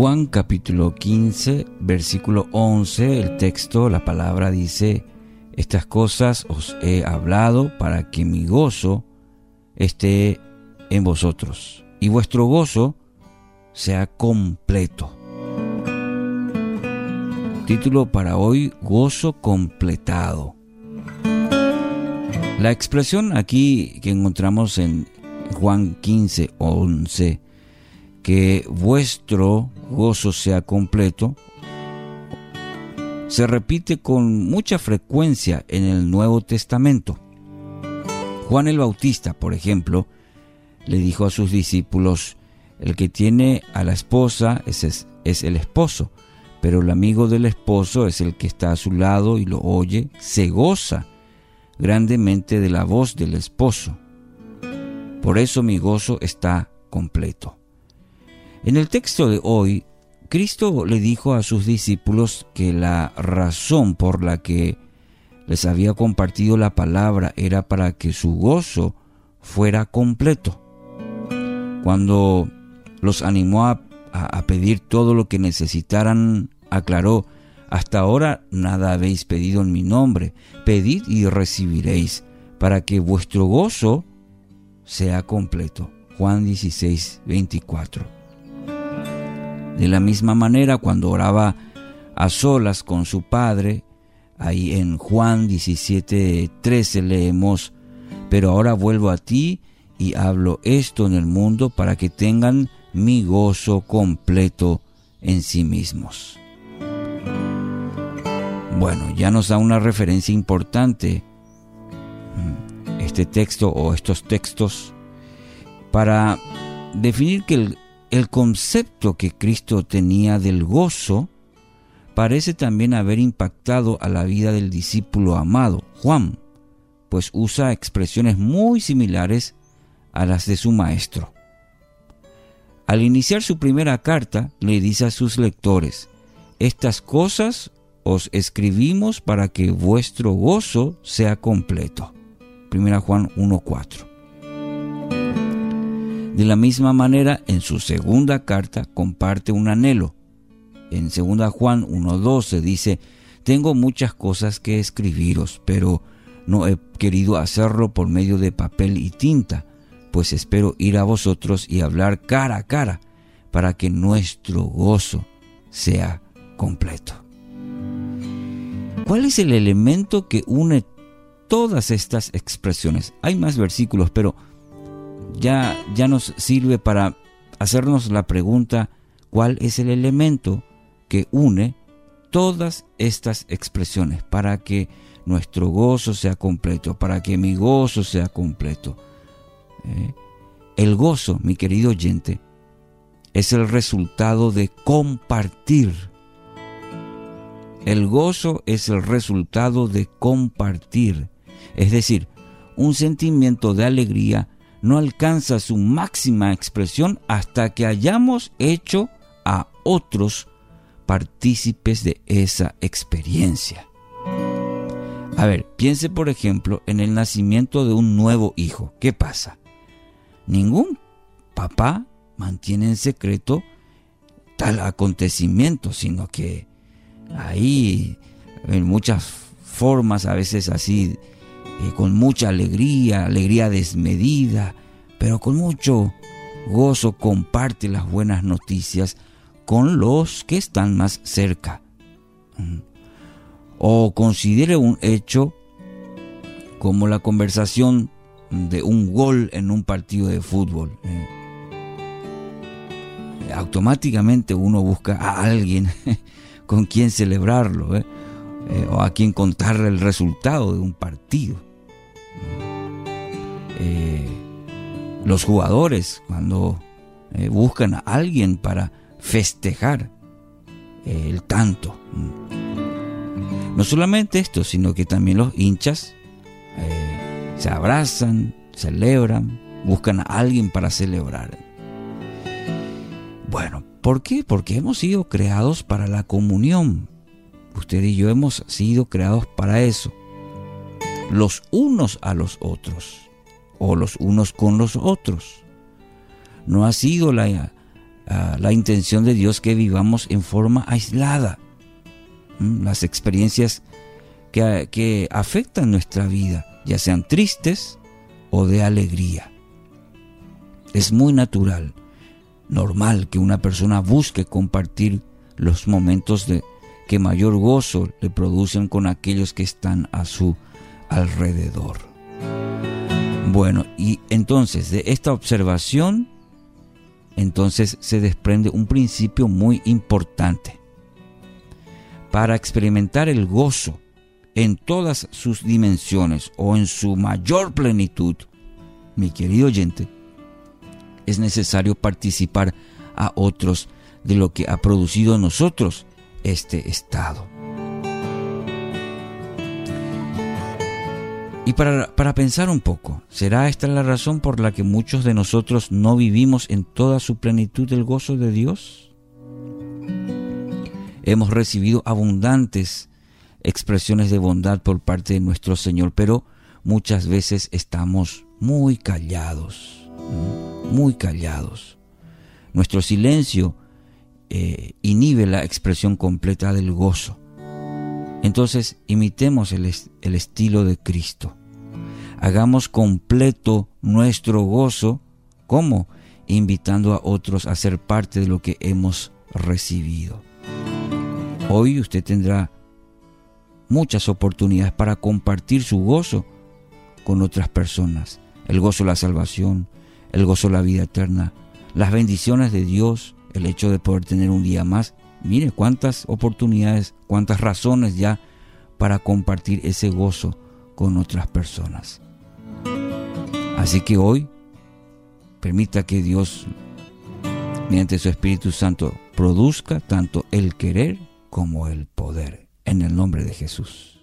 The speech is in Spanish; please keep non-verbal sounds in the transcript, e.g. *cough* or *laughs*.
Juan capítulo 15, versículo 11, el texto, la palabra dice, estas cosas os he hablado para que mi gozo esté en vosotros y vuestro gozo sea completo. Título para hoy, gozo completado. La expresión aquí que encontramos en Juan 15, 11, que vuestro gozo sea completo, se repite con mucha frecuencia en el Nuevo Testamento. Juan el Bautista, por ejemplo, le dijo a sus discípulos, el que tiene a la esposa es, el esposo, pero el amigo del esposo es el que está a su lado y lo oye, se goza grandemente de la voz del esposo. Por eso mi gozo está completo. En el texto de hoy, Cristo le dijo a sus discípulos que la razón por la que les había compartido la palabra era para que su gozo fuera completo. Cuando los animó a, pedir todo lo que necesitaran, aclaró, hasta ahora nada habéis pedido en mi nombre, pedid y recibiréis, para que vuestro gozo sea completo. Juan 16, 24. De la misma manera, cuando oraba a solas con su Padre, ahí en Juan 17, 13 leemos, pero ahora vuelvo a ti y hablo esto en el mundo para que tengan mi gozo completo en sí mismos. Bueno, ya nos da una referencia importante mm, este texto o estos textos para definir que el el concepto que Cristo tenía del gozo parece también haber impactado a la vida del discípulo amado, Juan, pues usa expresiones muy similares a las de su maestro. Al iniciar su primera carta, le dice a sus lectores, estas cosas os escribimos para que vuestro gozo sea completo. 1 Juan 1.4. De la misma manera, en su segunda carta comparte un anhelo. En 2 Juan 1.12 dice, tengo muchas cosas que escribiros, pero no he querido hacerlo por medio de papel y tinta, pues espero ir a vosotros y hablar cara a cara, para que nuestro gozo sea completo. ¿Cuál es el elemento que une todas estas expresiones? Hay más versículos, pero ya, ya nos sirve para hacernos la pregunta, ¿cuál es el elemento que une todas estas expresiones para que nuestro gozo sea completo, para que mi gozo sea completo? ¿Eh? El gozo, mi querido oyente, es el resultado de compartir. El gozo es el resultado de compartir, es decir, un sentimiento de alegría no alcanza su máxima expresión hasta que hayamos hecho a otros partícipes de esa experiencia. A ver, piense por ejemplo en el nacimiento de un nuevo hijo. ¿Qué pasa? Ningún papá mantiene en secreto tal acontecimiento, sino que ahí en muchas formas, a veces así eh, con mucha alegría, alegría desmedida, pero con mucho gozo comparte las buenas noticias con los que están más cerca. Mm. O considere un hecho como la conversación de un gol en un partido de fútbol. Eh. Automáticamente uno busca a alguien *laughs* con quien celebrarlo eh, o a quien contarle el resultado de un partido. Eh, los jugadores cuando eh, buscan a alguien para festejar eh, el tanto. No solamente esto, sino que también los hinchas se abrazan, celebran, buscan a alguien para celebrar. Bueno, ¿por qué? Porque hemos sido creados para la comunión. Usted y yo hemos sido creados para eso. Los unos a los otros o los unos con los otros. No ha sido la, ah, la intención de Dios que vivamos en forma aislada. Las experiencias que, que afectan nuestra vida, ya sean tristes o de alegría. Es muy natural, normal que una persona busque compartir los momentos de que mayor gozo le producen con aquellos que están a su alrededor. Bueno, y entonces de esta observación, entonces se desprende un principio muy importante. Para experimentar el gozo en todas sus dimensiones o en su mayor plenitud, mi querido oyente, es necesario participar a otros de lo que ha producido en nosotros este estado. Y para, para, pensar un poco, ¿será esta la razón por la que muchos de nosotros no vivimos en toda su plenitud el gozo de Dios? Hemos recibido abundantes expresiones de bondad por parte de nuestro Señor, pero muchas veces estamos muy callados, muy callados. Nuestro silencio eh, inhibe la expresión completa del gozo. Entonces imitemos el, el estilo de Cristo. Hagamos completo nuestro gozo. ¿Cómo? Invitando a otros a ser parte de lo que hemos recibido. Hoy usted tendrá muchas oportunidades para compartir su gozo con otras personas. El gozo de la salvación, el gozo de la vida eterna, las bendiciones de Dios, el hecho de poder tener un día más. Mire cuántas oportunidades, cuántas razones ya para compartir ese gozo con otras personas. Así que hoy permita que Dios, mediante su Espíritu Santo, produzca tanto el querer como el poder. En el nombre de Jesús.